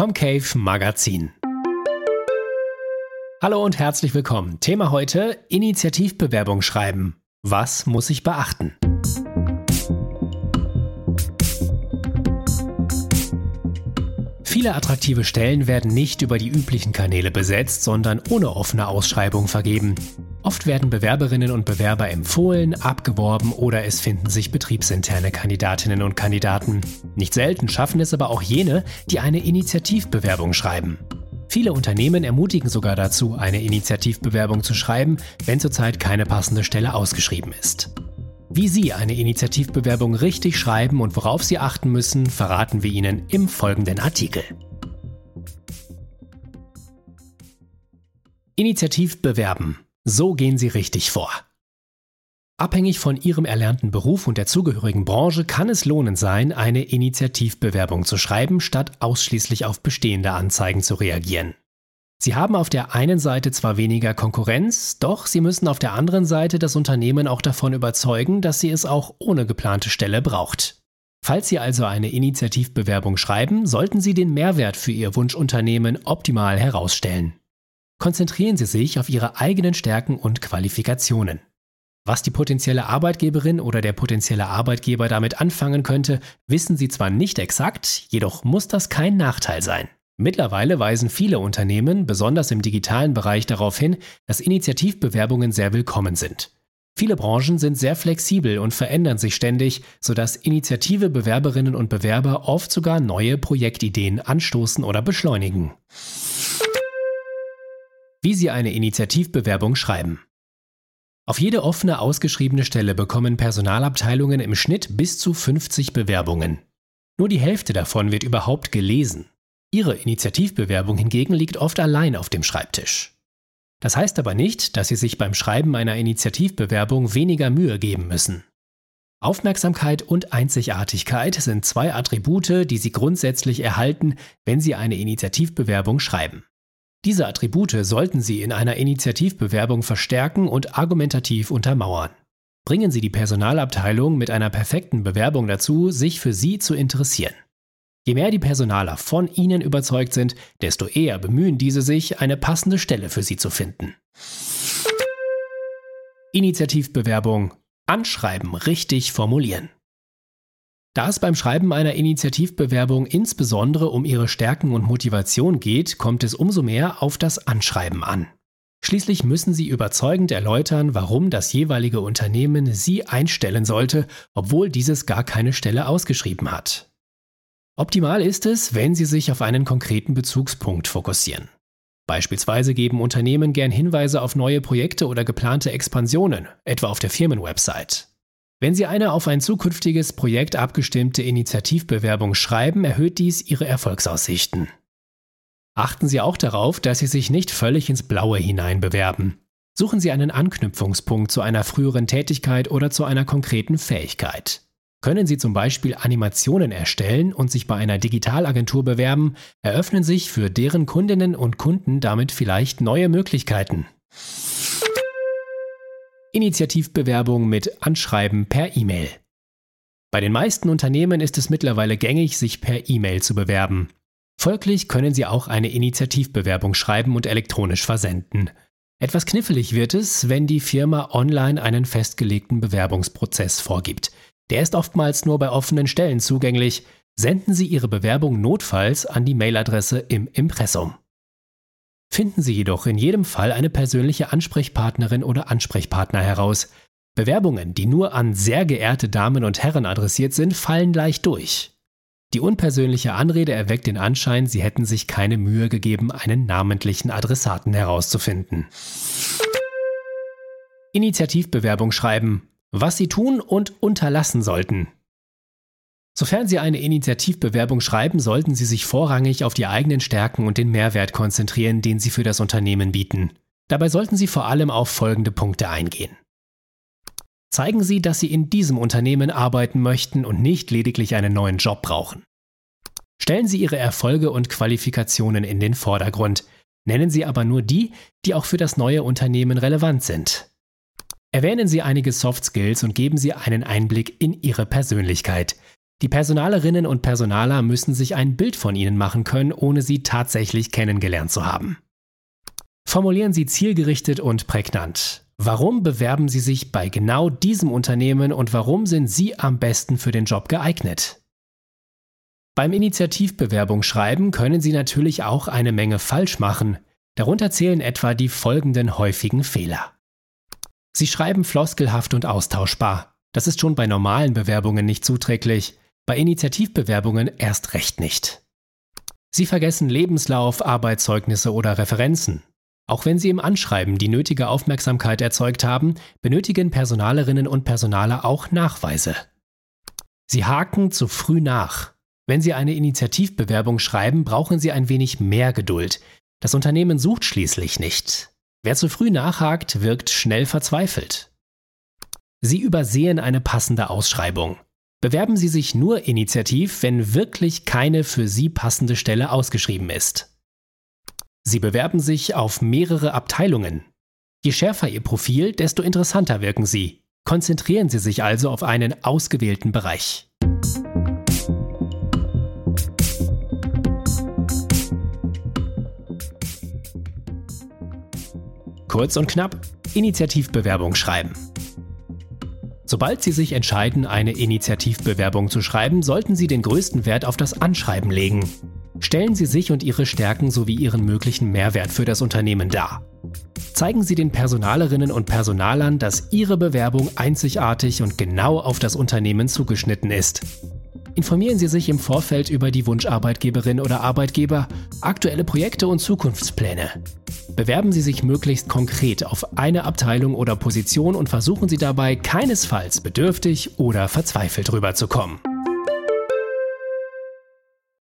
Comcave Magazin. Hallo und herzlich willkommen. Thema heute: Initiativbewerbung schreiben. Was muss ich beachten? Viele attraktive Stellen werden nicht über die üblichen Kanäle besetzt, sondern ohne offene Ausschreibung vergeben. Oft werden Bewerberinnen und Bewerber empfohlen, abgeworben oder es finden sich betriebsinterne Kandidatinnen und Kandidaten. Nicht selten schaffen es aber auch jene, die eine Initiativbewerbung schreiben. Viele Unternehmen ermutigen sogar dazu, eine Initiativbewerbung zu schreiben, wenn zurzeit keine passende Stelle ausgeschrieben ist. Wie Sie eine Initiativbewerbung richtig schreiben und worauf Sie achten müssen, verraten wir Ihnen im folgenden Artikel. Initiativ bewerben. So gehen Sie richtig vor. Abhängig von Ihrem erlernten Beruf und der zugehörigen Branche kann es lohnend sein, eine Initiativbewerbung zu schreiben, statt ausschließlich auf bestehende Anzeigen zu reagieren. Sie haben auf der einen Seite zwar weniger Konkurrenz, doch Sie müssen auf der anderen Seite das Unternehmen auch davon überzeugen, dass Sie es auch ohne geplante Stelle braucht. Falls Sie also eine Initiativbewerbung schreiben, sollten Sie den Mehrwert für Ihr Wunschunternehmen optimal herausstellen. Konzentrieren Sie sich auf Ihre eigenen Stärken und Qualifikationen. Was die potenzielle Arbeitgeberin oder der potenzielle Arbeitgeber damit anfangen könnte, wissen Sie zwar nicht exakt, jedoch muss das kein Nachteil sein. Mittlerweile weisen viele Unternehmen, besonders im digitalen Bereich, darauf hin, dass Initiativbewerbungen sehr willkommen sind. Viele Branchen sind sehr flexibel und verändern sich ständig, sodass initiative Bewerberinnen und Bewerber oft sogar neue Projektideen anstoßen oder beschleunigen. Wie Sie eine Initiativbewerbung schreiben. Auf jede offene ausgeschriebene Stelle bekommen Personalabteilungen im Schnitt bis zu 50 Bewerbungen. Nur die Hälfte davon wird überhaupt gelesen. Ihre Initiativbewerbung hingegen liegt oft allein auf dem Schreibtisch. Das heißt aber nicht, dass Sie sich beim Schreiben einer Initiativbewerbung weniger Mühe geben müssen. Aufmerksamkeit und Einzigartigkeit sind zwei Attribute, die Sie grundsätzlich erhalten, wenn Sie eine Initiativbewerbung schreiben. Diese Attribute sollten Sie in einer Initiativbewerbung verstärken und argumentativ untermauern. Bringen Sie die Personalabteilung mit einer perfekten Bewerbung dazu, sich für Sie zu interessieren. Je mehr die Personaler von Ihnen überzeugt sind, desto eher bemühen diese sich, eine passende Stelle für Sie zu finden. Initiativbewerbung Anschreiben richtig formulieren. Da es beim Schreiben einer Initiativbewerbung insbesondere um ihre Stärken und Motivation geht, kommt es umso mehr auf das Anschreiben an. Schließlich müssen Sie überzeugend erläutern, warum das jeweilige Unternehmen Sie einstellen sollte, obwohl dieses gar keine Stelle ausgeschrieben hat. Optimal ist es, wenn Sie sich auf einen konkreten Bezugspunkt fokussieren. Beispielsweise geben Unternehmen gern Hinweise auf neue Projekte oder geplante Expansionen, etwa auf der Firmenwebsite. Wenn Sie eine auf ein zukünftiges Projekt abgestimmte Initiativbewerbung schreiben, erhöht dies Ihre Erfolgsaussichten. Achten Sie auch darauf, dass Sie sich nicht völlig ins Blaue hinein bewerben. Suchen Sie einen Anknüpfungspunkt zu einer früheren Tätigkeit oder zu einer konkreten Fähigkeit. Können Sie zum Beispiel Animationen erstellen und sich bei einer Digitalagentur bewerben, eröffnen sich für deren Kundinnen und Kunden damit vielleicht neue Möglichkeiten. Initiativbewerbung mit Anschreiben per E-Mail. Bei den meisten Unternehmen ist es mittlerweile gängig, sich per E-Mail zu bewerben. Folglich können Sie auch eine Initiativbewerbung schreiben und elektronisch versenden. Etwas knifflig wird es, wenn die Firma online einen festgelegten Bewerbungsprozess vorgibt. Der ist oftmals nur bei offenen Stellen zugänglich. Senden Sie Ihre Bewerbung notfalls an die Mailadresse im Impressum. Finden Sie jedoch in jedem Fall eine persönliche Ansprechpartnerin oder Ansprechpartner heraus. Bewerbungen, die nur an sehr geehrte Damen und Herren adressiert sind, fallen leicht durch. Die unpersönliche Anrede erweckt den Anschein, Sie hätten sich keine Mühe gegeben, einen namentlichen Adressaten herauszufinden. Initiativbewerbung schreiben was Sie tun und unterlassen sollten. Sofern Sie eine Initiativbewerbung schreiben, sollten Sie sich vorrangig auf die eigenen Stärken und den Mehrwert konzentrieren, den Sie für das Unternehmen bieten. Dabei sollten Sie vor allem auf folgende Punkte eingehen. Zeigen Sie, dass Sie in diesem Unternehmen arbeiten möchten und nicht lediglich einen neuen Job brauchen. Stellen Sie Ihre Erfolge und Qualifikationen in den Vordergrund, nennen Sie aber nur die, die auch für das neue Unternehmen relevant sind. Erwähnen Sie einige Soft Skills und geben Sie einen Einblick in Ihre Persönlichkeit. Die Personalerinnen und Personaler müssen sich ein Bild von Ihnen machen können, ohne Sie tatsächlich kennengelernt zu haben. Formulieren Sie zielgerichtet und prägnant. Warum bewerben Sie sich bei genau diesem Unternehmen und warum sind Sie am besten für den Job geeignet? Beim Initiativbewerbung schreiben können Sie natürlich auch eine Menge falsch machen. Darunter zählen etwa die folgenden häufigen Fehler. Sie schreiben floskelhaft und austauschbar. Das ist schon bei normalen Bewerbungen nicht zuträglich, bei Initiativbewerbungen erst recht nicht. Sie vergessen Lebenslauf, Arbeitszeugnisse oder Referenzen. Auch wenn Sie im Anschreiben die nötige Aufmerksamkeit erzeugt haben, benötigen Personalerinnen und Personaler auch Nachweise. Sie haken zu früh nach. Wenn Sie eine Initiativbewerbung schreiben, brauchen Sie ein wenig mehr Geduld. Das Unternehmen sucht schließlich nicht. Wer zu früh nachhakt, wirkt schnell verzweifelt. Sie übersehen eine passende Ausschreibung. Bewerben Sie sich nur initiativ, wenn wirklich keine für Sie passende Stelle ausgeschrieben ist. Sie bewerben sich auf mehrere Abteilungen. Je schärfer Ihr Profil, desto interessanter wirken Sie. Konzentrieren Sie sich also auf einen ausgewählten Bereich. Kurz und knapp, Initiativbewerbung schreiben. Sobald Sie sich entscheiden, eine Initiativbewerbung zu schreiben, sollten Sie den größten Wert auf das Anschreiben legen. Stellen Sie sich und Ihre Stärken sowie Ihren möglichen Mehrwert für das Unternehmen dar. Zeigen Sie den Personalerinnen und Personalern, dass Ihre Bewerbung einzigartig und genau auf das Unternehmen zugeschnitten ist. Informieren Sie sich im Vorfeld über die Wunscharbeitgeberin oder Arbeitgeber, aktuelle Projekte und Zukunftspläne. Bewerben Sie sich möglichst konkret auf eine Abteilung oder Position und versuchen Sie dabei keinesfalls bedürftig oder verzweifelt rüberzukommen.